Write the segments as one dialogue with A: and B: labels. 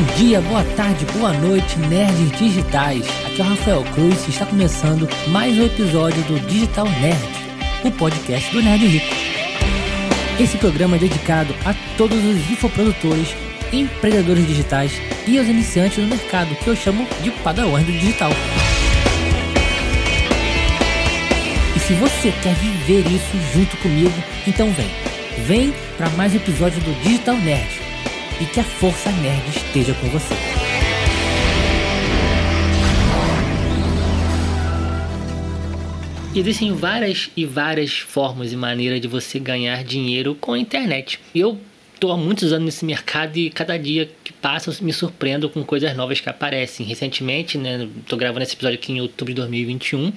A: Bom dia, boa tarde, boa noite, nerds digitais. Aqui é o Rafael Cruz e está começando mais um episódio do Digital Nerd, o podcast do Nerd Rico. Esse programa é dedicado a todos os infoprodutores, empreendedores digitais e aos iniciantes no mercado, que eu chamo de padawans do digital. E se você quer viver isso junto comigo, então vem. Vem para mais um episódio do Digital Nerd e que a força nerd esteja com você. Existem várias e várias formas e maneiras de você ganhar dinheiro com a internet. Eu estou há muitos anos nesse mercado e cada dia eu me surpreendo com coisas novas que aparecem. Recentemente, né, estou gravando esse episódio aqui em outubro de 2021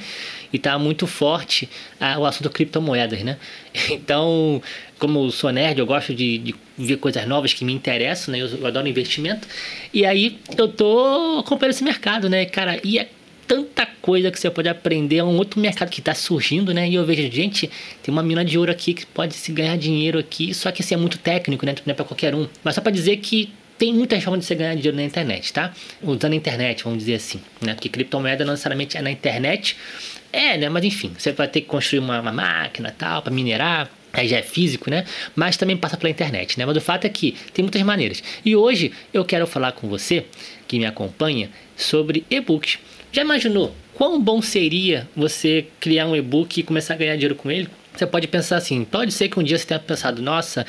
A: e está muito forte ah, o assunto criptomoedas, né? Então, como sou nerd, eu gosto de, de ver coisas novas que me interessam, né? Eu, eu adoro investimento. E aí eu tô acompanhando esse mercado, né, cara? E é tanta coisa que você pode aprender. É um outro mercado que está surgindo, né? E eu vejo, gente, tem uma mina de ouro aqui que pode se ganhar dinheiro aqui. Só que assim, é muito técnico, né? Não é para qualquer um. Mas só para dizer que tem muitas formas de você ganhar dinheiro na internet, tá? Usando a internet, vamos dizer assim, né? Porque criptomoeda não necessariamente é na internet. É, né? Mas enfim, você vai ter que construir uma, uma máquina tal para minerar aí já é físico, né? Mas também passa pela internet, né? Mas o fato é que tem muitas maneiras. E hoje eu quero falar com você, que me acompanha, sobre e-books. Já imaginou quão bom seria você criar um e-book e começar a ganhar dinheiro com ele? Você pode pensar assim, pode ser que um dia você tenha pensado, nossa,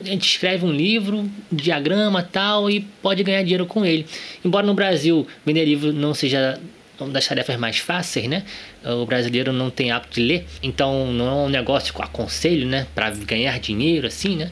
A: a gente escreve um livro, um diagrama tal, e pode ganhar dinheiro com ele. Embora no Brasil vender livro não seja uma das tarefas mais fáceis, né? O brasileiro não tem hábito de ler, então não é um negócio com aconselho, né? Para ganhar dinheiro assim, né?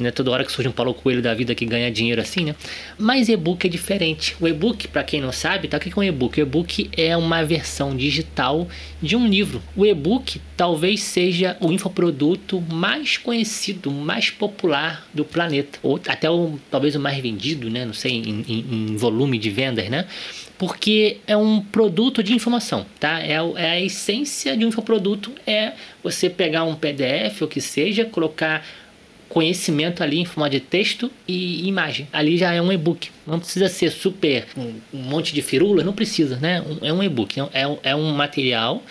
A: Né? Toda hora que surge um Paulo Coelho da vida que ganha dinheiro assim, né? Mas e-book é diferente. O e-book, para quem não sabe, tá? o que é um e-book? O e-book é uma versão digital de um livro. O e-book talvez seja o infoproduto mais conhecido, mais popular do planeta. Ou até o, talvez o mais vendido, né? Não sei, em, em, em volume de vendas, né? porque é um produto de informação, tá? É, é, a essência de um infoproduto é você pegar um PDF ou que seja, colocar conhecimento ali em forma de texto e imagem. Ali já é um e-book. Não precisa ser super um, um monte de firula, não precisa, né? Um, é um e-book. É, um, é um material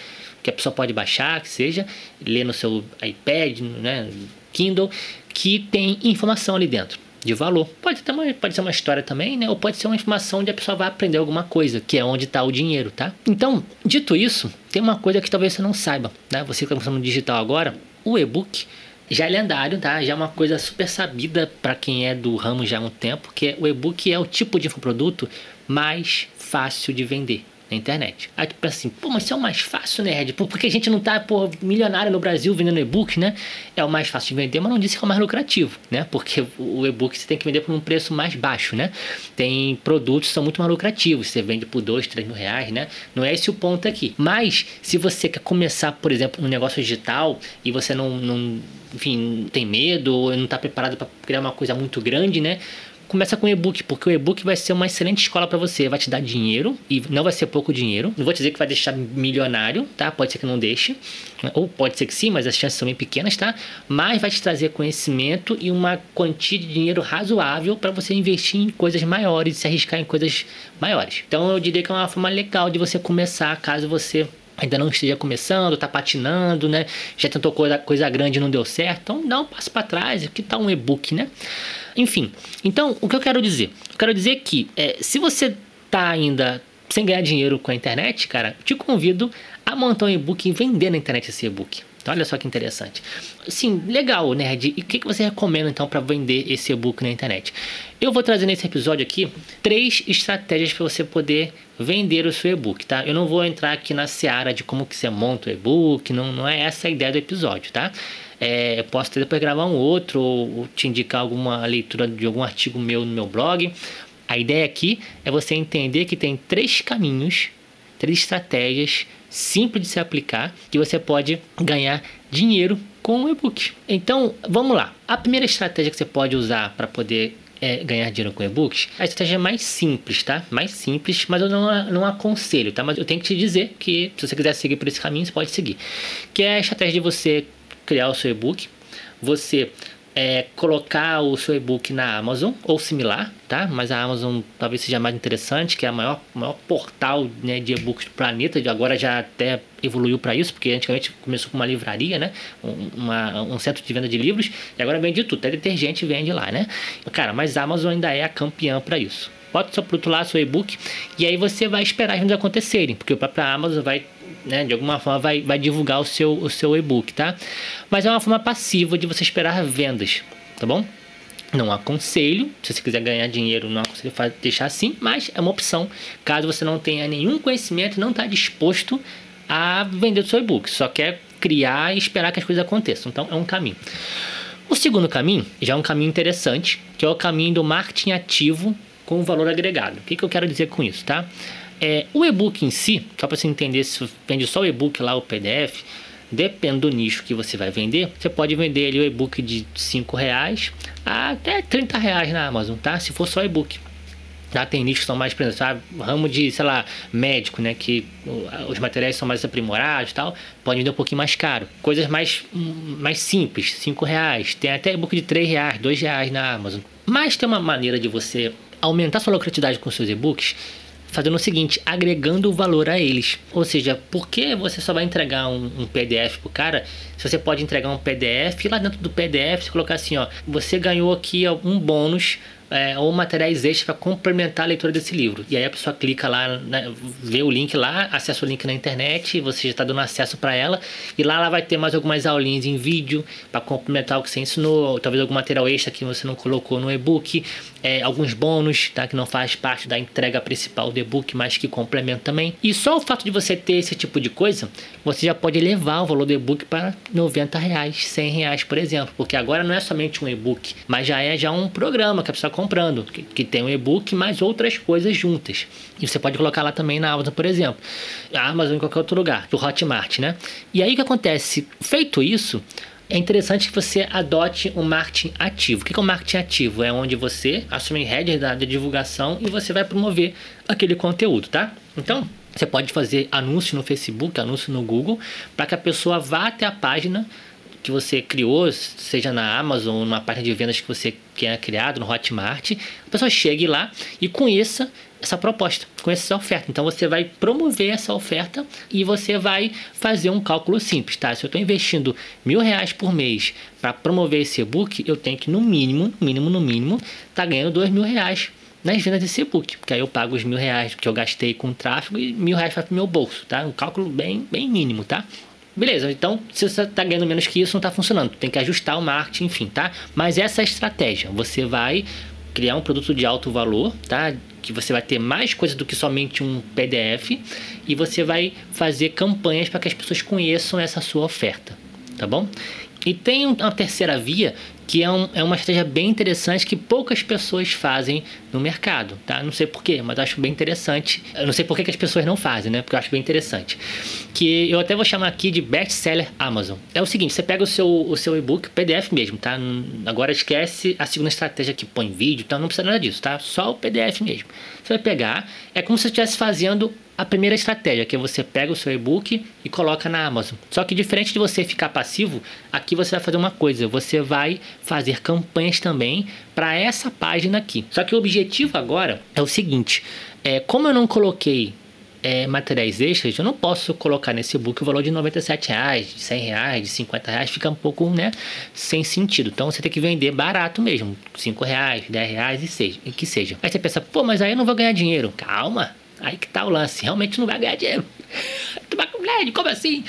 A: que a pessoa pode baixar, que seja, ler no seu iPad, né, Kindle, que tem informação ali dentro de valor. Pode, ter uma, pode ser uma história também, né? Ou pode ser uma informação onde a pessoa vai aprender alguma coisa, que é onde está o dinheiro, tá? Então, dito isso, tem uma coisa que talvez você não saiba, né? Você que está no digital agora, o e-book já é lendário, tá? Já é uma coisa super sabida para quem é do ramo já há um tempo, que é, o e-book é o tipo de infoproduto mais fácil de vender na internet. Aí tu pensa assim, pô, mas isso é o mais fácil, nerd? Porque a gente não tá, pô, milionário no Brasil vendendo e-book, né? É o mais fácil de vender, mas não disse que é o mais lucrativo, né? Porque o e-book você tem que vender por um preço mais baixo, né? Tem produtos que são muito mais lucrativos, você vende por dois, três mil reais, né? Não é esse o ponto aqui. Mas, se você quer começar, por exemplo, um negócio digital e você não, não enfim, tem medo ou não está preparado para criar uma coisa muito grande, né? Começa com e-book, porque o e-book vai ser uma excelente escola para você. Vai te dar dinheiro e não vai ser pouco dinheiro. Não vou dizer que vai deixar milionário, tá? Pode ser que não deixe, ou pode ser que sim, mas as chances são bem pequenas, tá? Mas vai te trazer conhecimento e uma quantia de dinheiro razoável para você investir em coisas maiores, se arriscar em coisas maiores. Então eu diria que é uma forma legal de você começar, caso você ainda não esteja começando, está patinando, né? Já tentou coisa, coisa grande e não deu certo, então dá um passo para trás, que tal um e-book, né? Enfim, então o que eu quero dizer? Eu quero dizer que é, se você está ainda sem ganhar dinheiro com a internet, cara, te convido a montar um e-book e vender na internet esse e-book. Então, olha só que interessante. Sim, legal, nerd. E o que, que você recomenda então para vender esse e-book na internet? Eu vou trazer nesse episódio aqui três estratégias para você poder vender o seu e-book, tá? Eu não vou entrar aqui na seara de como que você monta o e-book, não, não é essa a ideia do episódio, tá? É, posso até depois gravar um outro ou te indicar alguma leitura de algum artigo meu no meu blog. A ideia aqui é você entender que tem três caminhos, três estratégias simples de se aplicar que você pode ganhar dinheiro com o e-book. Então, vamos lá. A primeira estratégia que você pode usar para poder é, ganhar dinheiro com e-books, a estratégia é mais simples, tá? Mais simples, mas eu não, não aconselho, tá? Mas eu tenho que te dizer que se você quiser seguir por esse caminho, você pode seguir. Que é a estratégia de você criar o seu e-book, você é, colocar o seu e-book na Amazon ou similar, tá? Mas a Amazon talvez seja mais interessante, que é a maior, maior portal né, de e-books do planeta. Agora já até evoluiu para isso, porque antigamente começou com uma livraria, né? Uma, um centro de venda de livros, e agora vende tudo. Até detergente vende lá, né? Cara, mas a Amazon ainda é a campeã para isso. Bota seu produto lá, seu e-book, e aí você vai esperar as vendas acontecerem, porque o próprio Amazon vai né, de alguma forma vai, vai divulgar o seu, o seu e-book, tá? Mas é uma forma passiva de você esperar vendas, tá bom? Não aconselho, se você quiser ganhar dinheiro, não aconselho deixar assim, mas é uma opção caso você não tenha nenhum conhecimento não está disposto a vender o seu e-book, só quer criar e esperar que as coisas aconteçam. Então é um caminho. O segundo caminho já é um caminho interessante, que é o caminho do marketing ativo com valor agregado. O que, que eu quero dizer com isso, tá? É, o e-book em si, só para você entender se vende só o e-book lá, o PDF, depende do nicho que você vai vender, você pode vender ali o e-book de 5 reais até 30 reais na Amazon, tá? Se for só e-book. Tá? Tem nichos que são mais, sabe? ramo de, sei lá, médico, né? Que os materiais são mais aprimorados tal, pode vender um pouquinho mais caro. Coisas mais, mais simples, 5 reais. Tem até e-book de 3 reais, 2 reais na Amazon. Mas tem uma maneira de você aumentar sua lucratividade com seus e-books fazendo o seguinte, agregando valor a eles. Ou seja, por que você só vai entregar um, um PDF pro cara se você pode entregar um PDF e lá dentro do PDF você colocar assim, ó, você ganhou aqui um bônus é, ou materiais extras para complementar a leitura desse livro. E aí a pessoa clica lá, né, vê o link lá, acessa o link na internet, você já está dando acesso para ela, e lá ela vai ter mais algumas aulinhas em vídeo para complementar o que você ensinou, talvez algum material extra que você não colocou no e-book, é, alguns bônus tá, que não faz parte da entrega principal do e-book, mas que complementa também. E só o fato de você ter esse tipo de coisa, você já pode elevar o valor do e-book para 90 reais, 100 reais, por exemplo, porque agora não é somente um e-book, mas já é já um programa que a pessoa comprando, que, que tem um e-book mais outras coisas juntas. E você pode colocar lá também na Amazon, por exemplo. A Amazon em qualquer outro lugar, do Hotmart, né? E aí o que acontece? Feito isso, é interessante que você adote um marketing ativo. O que é um marketing ativo? É onde você assume header da divulgação e você vai promover aquele conteúdo, tá? Então, você pode fazer anúncio no Facebook, anúncio no Google, para que a pessoa vá até a página que você criou, seja na Amazon numa página de vendas que você quer criado, no Hotmart, a pessoa chegue lá e conheça essa proposta, conheça essa oferta. Então você vai promover essa oferta e você vai fazer um cálculo simples, tá? Se eu estou investindo mil reais por mês para promover esse e-book, eu tenho que no mínimo, mínimo, no mínimo, tá ganhando dois mil reais nas vendas desse e-book, porque aí eu pago os mil reais que eu gastei com tráfego e mil reais para o meu bolso, tá? Um cálculo bem, bem mínimo, tá? Beleza, então se você está ganhando menos que isso, não está funcionando. Tem que ajustar o marketing, enfim, tá? Mas essa é a estratégia. Você vai criar um produto de alto valor, tá? Que você vai ter mais coisa do que somente um PDF e você vai fazer campanhas para que as pessoas conheçam essa sua oferta, tá bom? E tem uma terceira via que é, um, é uma estratégia bem interessante que poucas pessoas fazem no mercado, tá? Não sei porquê, mas acho bem interessante. Eu não sei por que as pessoas não fazem, né? Porque eu acho bem interessante. Que eu até vou chamar aqui de best-seller Amazon. É o seguinte, você pega o seu, o seu e-book, PDF mesmo, tá? Agora esquece a segunda estratégia que põe vídeo, então não precisa nada disso, tá? Só o PDF mesmo. Você vai pegar, é como se você estivesse fazendo a primeira estratégia, que é você pega o seu e-book e coloca na Amazon. Só que diferente de você ficar passivo, aqui você vai fazer uma coisa, você vai fazer campanhas também para essa página aqui. Só que o objetivo agora é o seguinte, é, como eu não coloquei é, materiais extras, eu não posso colocar nesse e-book o valor de 97 reais, de 100 reais, de 50 reais, fica um pouco né, sem sentido. Então você tem que vender barato mesmo, 5 reais, 10 reais e seja, que seja. Aí você pensa, pô, mas aí eu não vou ganhar dinheiro. Calma, Aí que tá o lance, realmente não vai ganhar dinheiro. Tomar com LED, como assim?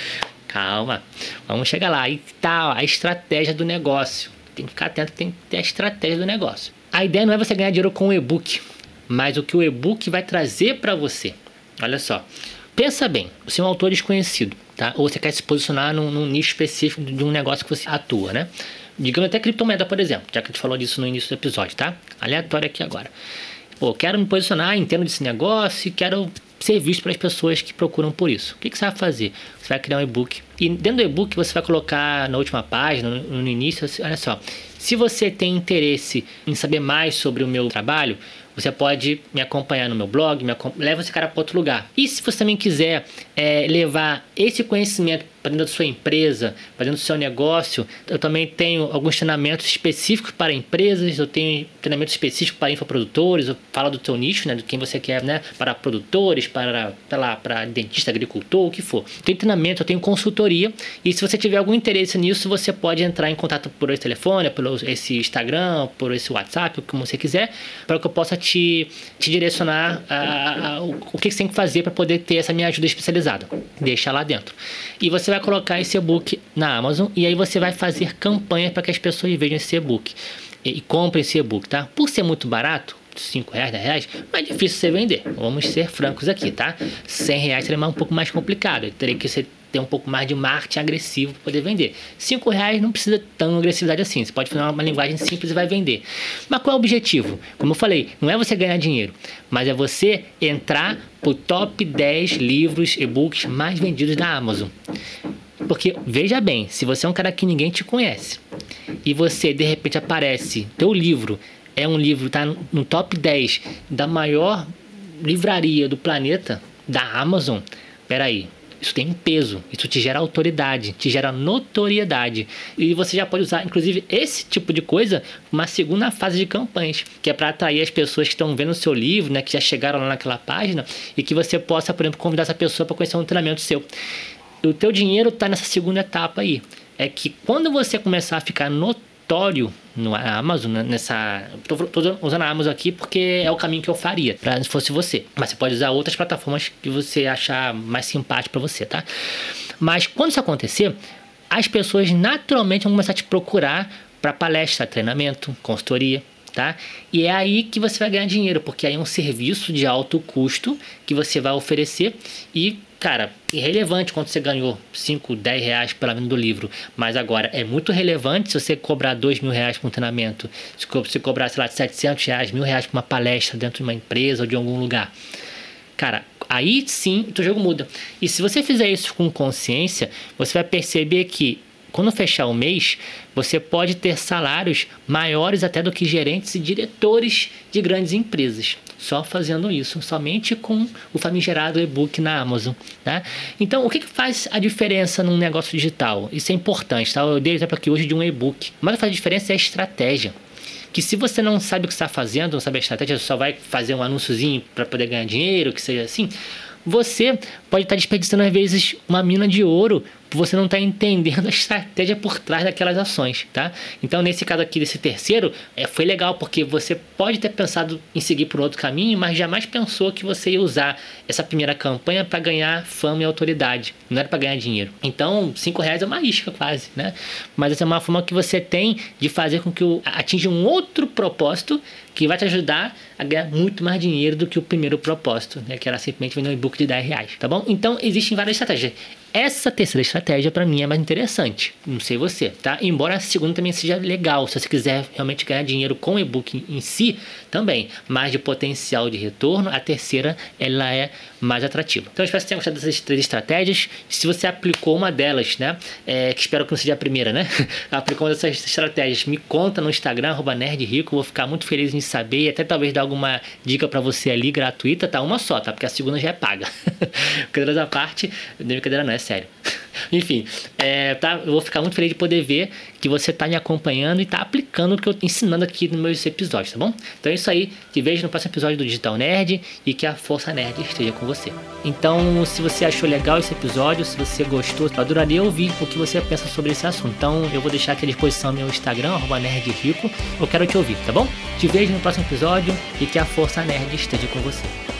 A: Calma, vamos chegar lá. Aí tá a estratégia do negócio. Tem que ficar atento, tem que ter a estratégia do negócio. A ideia não é você ganhar dinheiro com o e-book, mas o que o e-book vai trazer para você. Olha só, pensa bem, você é um autor desconhecido, tá? Ou você quer se posicionar num, num nicho específico de um negócio que você atua, né? Digamos até criptomoeda, por exemplo, já que a gente falou disso no início do episódio, tá? Aleatório aqui agora. Pô, quero me posicionar, entendo desse negócio quero ser visto para as pessoas que procuram por isso. O que, que você vai fazer? Você vai criar um e-book. E dentro do e-book você vai colocar na última página, no, no início, assim, olha só. Se você tem interesse em saber mais sobre o meu trabalho, você pode me acompanhar no meu blog, me leva esse cara para outro lugar. E se você também quiser é, levar esse conhecimento para dentro da sua empresa, para dentro do seu negócio. Eu também tenho alguns treinamentos específicos para empresas, eu tenho treinamento específico para infoprodutores, eu falo do teu nicho, né, de quem você quer, né, para produtores, para, lá, para dentista, agricultor, o que for. Tem treinamento, eu tenho consultoria e se você tiver algum interesse nisso, você pode entrar em contato por esse telefone, por esse Instagram, por esse WhatsApp, como você quiser, para que eu possa te, te direcionar a, a, o, que você tem que fazer para poder ter essa minha ajuda especializada. Deixa lá dentro. E você vai colocar esse e-book na Amazon e aí você vai fazer campanha para que as pessoas vejam esse e-book e, e comprem esse e-book, tá? Por ser muito barato, 5 reais, 10 reais, mais difícil você vender. Vamos ser francos aqui, tá? 100 reais seria um pouco mais complicado. Teria que ser, ter um pouco mais de marketing agressivo para poder vender. 5 reais não precisa tão agressividade assim. Você pode fazer uma linguagem simples e vai vender. Mas qual é o objetivo? Como eu falei, não é você ganhar dinheiro, mas é você entrar pro top 10 livros, e-books mais vendidos da Amazon. Porque veja bem, se você é um cara que ninguém te conhece e você de repente aparece, teu livro é um livro tá no top 10 da maior livraria do planeta, da Amazon. Peraí, isso tem um peso, isso te gera autoridade, te gera notoriedade. E você já pode usar, inclusive, esse tipo de coisa uma segunda fase de campanhas, que é para atrair as pessoas que estão vendo o seu livro, né, que já chegaram lá naquela página, e que você possa, por exemplo, convidar essa pessoa para conhecer um treinamento seu. O teu dinheiro está nessa segunda etapa aí. É que quando você começar a ficar notório no Amazon, né, nessa. Tô, tô, usando a Amazon aqui porque é o caminho que eu faria, pra, se fosse você. Mas você pode usar outras plataformas que você achar mais simpático para você, tá? Mas quando isso acontecer, as pessoas naturalmente vão começar a te procurar para palestra, treinamento, consultoria, tá? E é aí que você vai ganhar dinheiro, porque aí é um serviço de alto custo que você vai oferecer e cara, irrelevante quando você ganhou 5, 10 reais pela venda do livro. Mas agora, é muito relevante se você cobrar 2 mil reais por um treinamento. Se você cobrar, sei lá, 700 reais, mil reais por uma palestra dentro de uma empresa ou de algum lugar. Cara, aí sim o teu jogo muda. E se você fizer isso com consciência, você vai perceber que quando fechar o mês, você pode ter salários maiores até do que gerentes e diretores de grandes empresas. Só fazendo isso, somente com o famigerado e-book na Amazon. Tá? Então, o que, que faz a diferença num negócio digital? Isso é importante. Tá? Eu dei exemplo aqui hoje de um e-book. Mas o que faz a diferença é a estratégia que se você não sabe o que está fazendo, não sabe a estratégia, só vai fazer um anúnciozinho para poder ganhar dinheiro, que seja assim, você pode estar desperdiçando às vezes uma mina de ouro você não está entendendo a estratégia por trás daquelas ações, tá? Então, nesse caso aqui desse terceiro, é, foi legal porque você pode ter pensado em seguir por outro caminho, mas jamais pensou que você ia usar essa primeira campanha para ganhar fama e autoridade, não era para ganhar dinheiro. Então, cinco reais é uma isca quase, né? Mas essa é uma forma que você tem de fazer com que o, atinja um outro propósito que vai te ajudar a ganhar muito mais dinheiro do que o primeiro propósito, né? que era simplesmente vender um e-book de 10 reais, tá bom? Então, existem várias estratégias. Essa terceira estratégia para mim é mais interessante, não sei você, tá? Embora a segunda também seja legal, se você quiser realmente ganhar dinheiro com o e-book em si, também, mas de potencial de retorno, a terceira ela é mais atrativa. Então eu espero que você tenha gostado dessas três estratégias. Se você aplicou uma delas, né? É, que espero que não seja a primeira, né? aplicou uma dessas estratégias, me conta no Instagram, nerdrico, vou ficar muito feliz em saber e até talvez dar alguma dica para você ali gratuita, tá? Uma só, tá? Porque a segunda já é paga. Brincadeira da parte, brincadeira não é sério. Enfim, é, tá, eu vou ficar muito feliz de poder ver que você está me acompanhando e está aplicando o que eu estou ensinando aqui nos meus episódios, tá bom? Então é isso aí. Te vejo no próximo episódio do Digital Nerd e que a Força Nerd esteja com você. Então, se você achou legal esse episódio, se você gostou, eu adoraria ouvir o que você pensa sobre esse assunto. Então, eu vou deixar aqui à disposição meu Instagram, nerdrico. Eu quero te ouvir, tá bom? Te vejo no próximo episódio e que a Força Nerd esteja com você.